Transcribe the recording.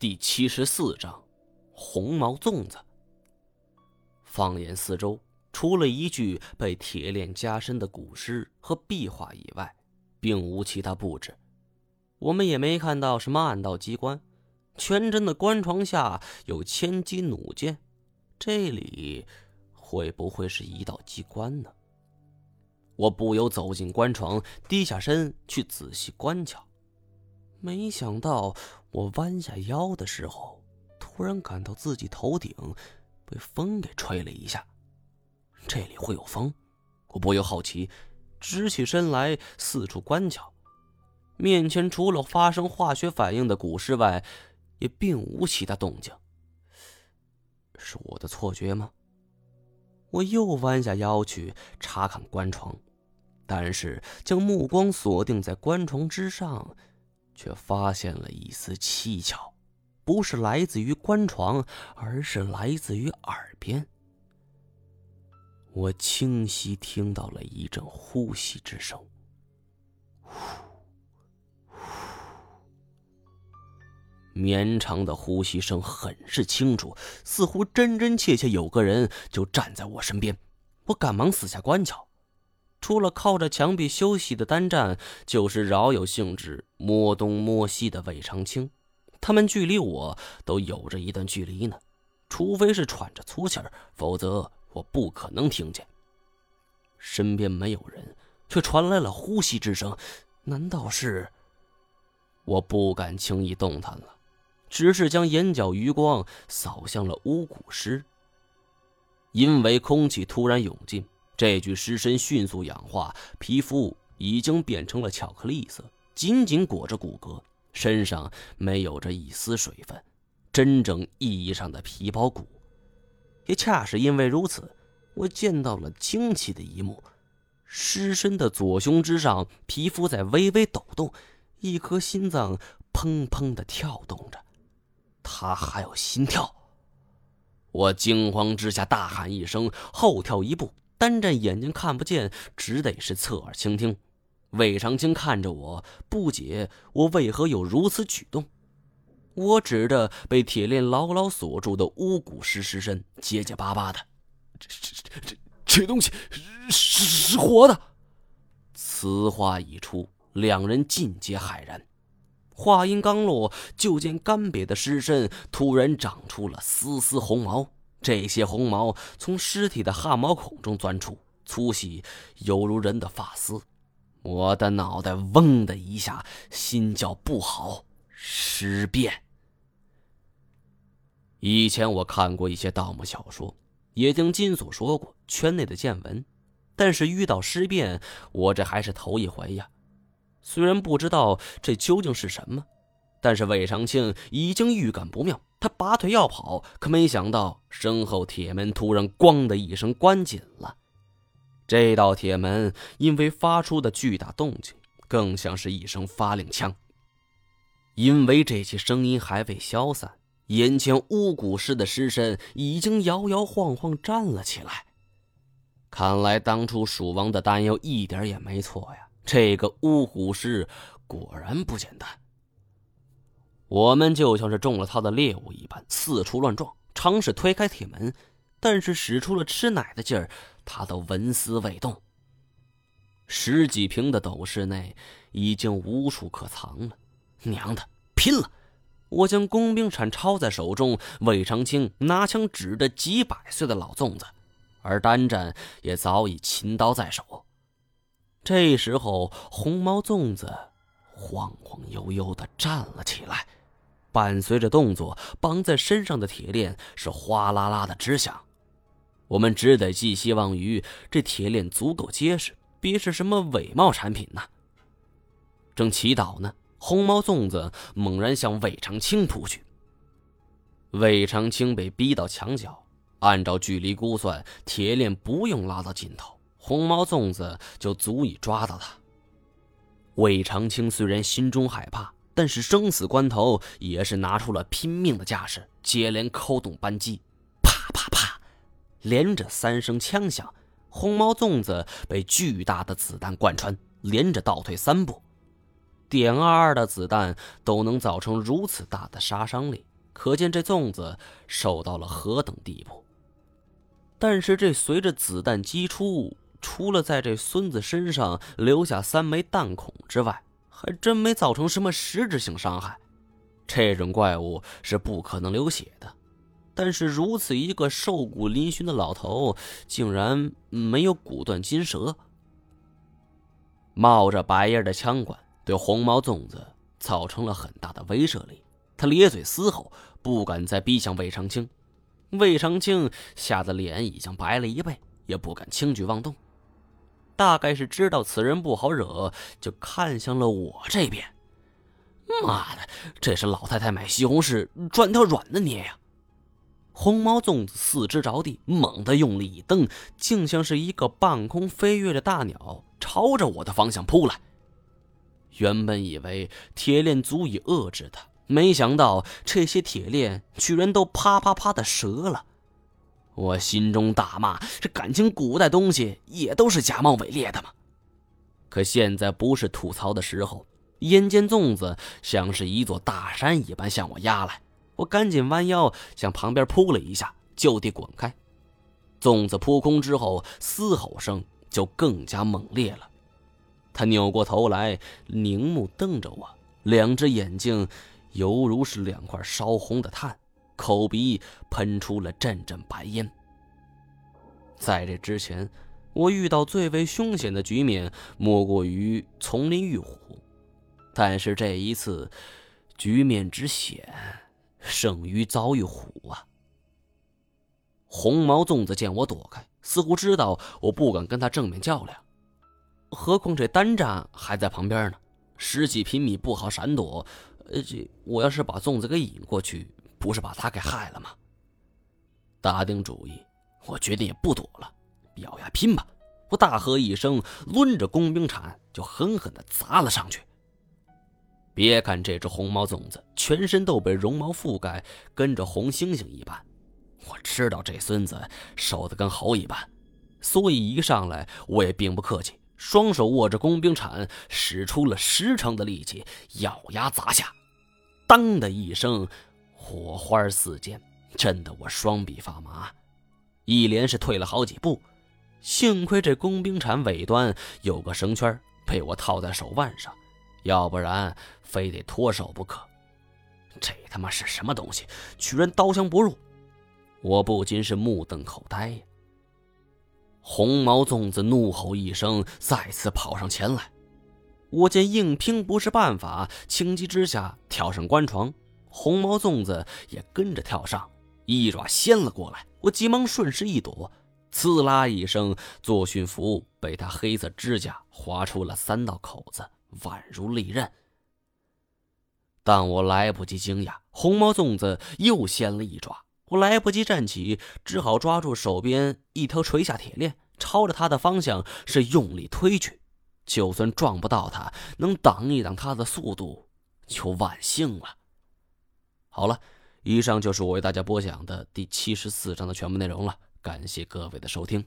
第七十四章，红毛粽子。放眼四周，除了一具被铁链加身的古尸和壁画以外，并无其他布置。我们也没看到什么暗道机关。全真的棺床下有千机弩箭，这里会不会是一道机关呢？我不由走进棺床，低下身去仔细观瞧。没想到，我弯下腰的时候，突然感到自己头顶被风给吹了一下。这里会有风？我不由好奇，直起身来四处观瞧。面前除了发生化学反应的古尸外，也并无其他动静。是我的错觉吗？我又弯下腰去查看棺床，但是将目光锁定在棺床之上。却发现了一丝蹊跷，不是来自于棺床，而是来自于耳边。我清晰听到了一阵呼吸之声，呼呼，绵长的呼吸声很是清楚，似乎真真切切有个人就站在我身边。我赶忙四下观瞧。除了靠着墙壁休息的单战，就是饶有兴致摸东摸西的魏长青。他们距离我都有着一段距离呢，除非是喘着粗气儿，否则我不可能听见。身边没有人，却传来了呼吸之声，难道是？我不敢轻易动弹了，只是将眼角余光扫向了巫蛊师。因为空气突然涌进。这具尸身迅速氧化，皮肤已经变成了巧克力色，紧紧裹着骨骼，身上没有着一丝水分，真正意义上的皮包骨。也恰是因为如此，我见到了惊奇的一幕：尸身的左胸之上，皮肤在微微抖动，一颗心脏砰砰的跳动着，他还有心跳。我惊慌之下大喊一声，后跳一步。单战眼睛看不见，只得是侧耳倾听。魏长青看着我，不解我为何有如此举动。我指着被铁链牢牢锁住的巫蛊尸尸身，结结巴巴的：“这、这、这、这、这东西是是活的。”此话一出，两人尽皆骇然。话音刚落，就见干瘪的尸身突然长出了丝丝红毛。这些红毛从尸体的汗毛孔中钻出，粗细犹如人的发丝。我的脑袋嗡的一下，心叫不好，尸变。以前我看过一些盗墓小说，也听金锁说过圈内的见闻，但是遇到尸变，我这还是头一回呀。虽然不知道这究竟是什么。但是魏长庆已经预感不妙，他拔腿要跑，可没想到身后铁门突然“咣”的一声关紧了。这道铁门因为发出的巨大动静，更像是一声发令枪。因为这些声音还未消散，眼前巫蛊师的尸身已经摇摇晃晃站了起来。看来当初蜀王的担忧一点也没错呀，这个巫蛊师果然不简单。我们就像是中了他的猎物一般，四处乱撞，尝试推开铁门，但是使出了吃奶的劲儿，他都纹丝未动。十几平的斗室内已经无处可藏了，娘的，拼了！我将工兵铲抄在手中，魏长青拿枪指着几百岁的老粽子，而单战也早已擒刀在手。这时候，红毛粽子晃晃悠悠的站了起来。伴随着动作，绑在身上的铁链是哗啦啦的直响。我们只得寄希望于这铁链足够结实，别是什么伪冒产品呢？正祈祷呢，红毛粽子猛然向魏长青扑去。魏长青被逼到墙角，按照距离估算，铁链不用拉到尽头，红毛粽子就足以抓到他。魏长青虽然心中害怕。但是生死关头，也是拿出了拼命的架势，接连扣动扳机，啪啪啪，连着三声枪响，红毛粽子被巨大的子弹贯穿，连着倒退三步。点二二的子弹都能造成如此大的杀伤力，可见这粽子受到了何等地步。但是这随着子弹击出，除了在这孙子身上留下三枚弹孔之外，还真没造成什么实质性伤害。这种怪物是不可能流血的，但是如此一个瘦骨嶙峋的老头，竟然没有骨断筋折。冒着白烟的枪管对红毛粽子造成了很大的威慑力，他咧嘴嘶吼，不敢再逼向魏长青。魏长青吓得脸已经白了一倍，也不敢轻举妄动。大概是知道此人不好惹，就看向了我这边。妈的，这是老太太买西红柿专挑软的捏呀！红毛粽子四肢着地，猛地用力一蹬，竟像是一个半空飞跃的大鸟，朝着我的方向扑来。原本以为铁链足以遏制他，没想到这些铁链居然都啪啪啪的折了。我心中大骂：这感情古代东西也都是假冒伪劣的吗？可现在不是吐槽的时候。眼见粽子像是一座大山一般向我压来，我赶紧弯腰向旁边扑了一下，就地滚开。粽子扑空之后，嘶吼声就更加猛烈了。他扭过头来，凝目瞪着我，两只眼睛犹如是两块烧红的炭，口鼻喷出了阵阵白烟。在这之前，我遇到最为凶险的局面，莫过于丛林遇虎。但是这一次，局面之险，胜于遭遇虎啊！红毛粽子见我躲开，似乎知道我不敢跟他正面较量，何况这单战还在旁边呢，十几平米不好闪躲。呃，这我要是把粽子给引过去，不是把他给害了吗？打定主意，我决定也不躲了，咬牙拼吧！我大喝一声，抡着工兵铲就狠狠地砸了上去。别看这只红毛粽子全身都被绒毛覆盖，跟着红猩猩一般，我知道这孙子瘦的跟猴一般，所以一上来我也并不客气，双手握着工兵铲，使出了十成的力气，咬牙砸下。当的一声，火花四溅，震得我双臂发麻，一连是退了好几步。幸亏这工兵铲尾端有个绳圈，被我套在手腕上。要不然非得脱手不可。这他妈是什么东西？居然刀枪不入！我不禁是目瞪口呆呀。红毛粽子怒吼一声，再次跑上前来。我见硬拼不是办法，情急之下跳上官床，红毛粽子也跟着跳上，一爪掀了过来。我急忙顺势一躲，刺啦一声，作训服被他黑色指甲划出了三道口子。宛如利刃，但我来不及惊讶，红毛粽子又掀了一爪，我来不及站起，只好抓住手边一条垂下铁链，朝着他的方向是用力推去。就算撞不到他，能挡一挡他的速度，就万幸了。好了，以上就是我为大家播讲的第七十四章的全部内容了，感谢各位的收听。